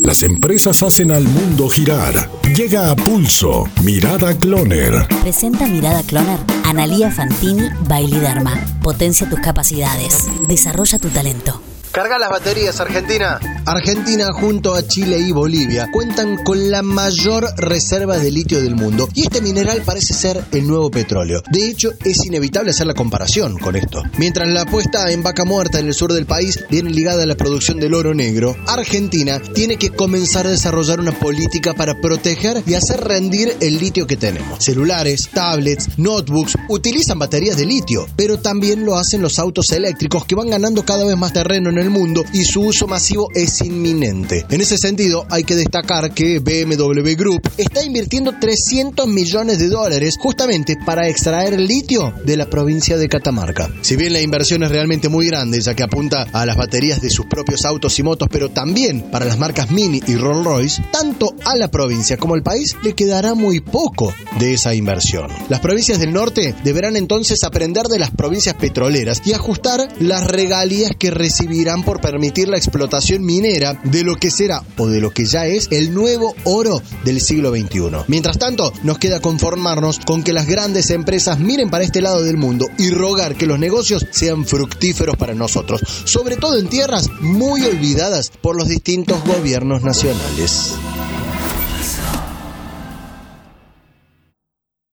Las empresas hacen al mundo girar. Llega a pulso. Mirada Cloner. Presenta Mirada Cloner. Analía Fantini, Bailey Dharma. Potencia tus capacidades. Desarrolla tu talento. Carga las baterías, Argentina. Argentina junto a Chile y Bolivia cuentan con la mayor reserva de litio del mundo y este mineral parece ser el nuevo petróleo. De hecho, es inevitable hacer la comparación con esto. Mientras la apuesta en vaca muerta en el sur del país viene ligada a la producción del oro negro, Argentina tiene que comenzar a desarrollar una política para proteger y hacer rendir el litio que tenemos. Celulares, tablets, notebooks utilizan baterías de litio, pero también lo hacen los autos eléctricos que van ganando cada vez más terreno en el mundo y su uso masivo es inminente. En ese sentido, hay que destacar que BMW Group está invirtiendo 300 millones de dólares justamente para extraer litio de la provincia de Catamarca. Si bien la inversión es realmente muy grande, ya que apunta a las baterías de sus propios autos y motos, pero también para las marcas Mini y Rolls Royce, tanto a la provincia como al país le quedará muy poco de esa inversión. Las provincias del norte deberán entonces aprender de las provincias petroleras y ajustar las regalías que recibirán por permitir la explotación de lo que será o de lo que ya es el nuevo oro del siglo XXI. Mientras tanto, nos queda conformarnos con que las grandes empresas miren para este lado del mundo y rogar que los negocios sean fructíferos para nosotros, sobre todo en tierras muy olvidadas por los distintos gobiernos nacionales.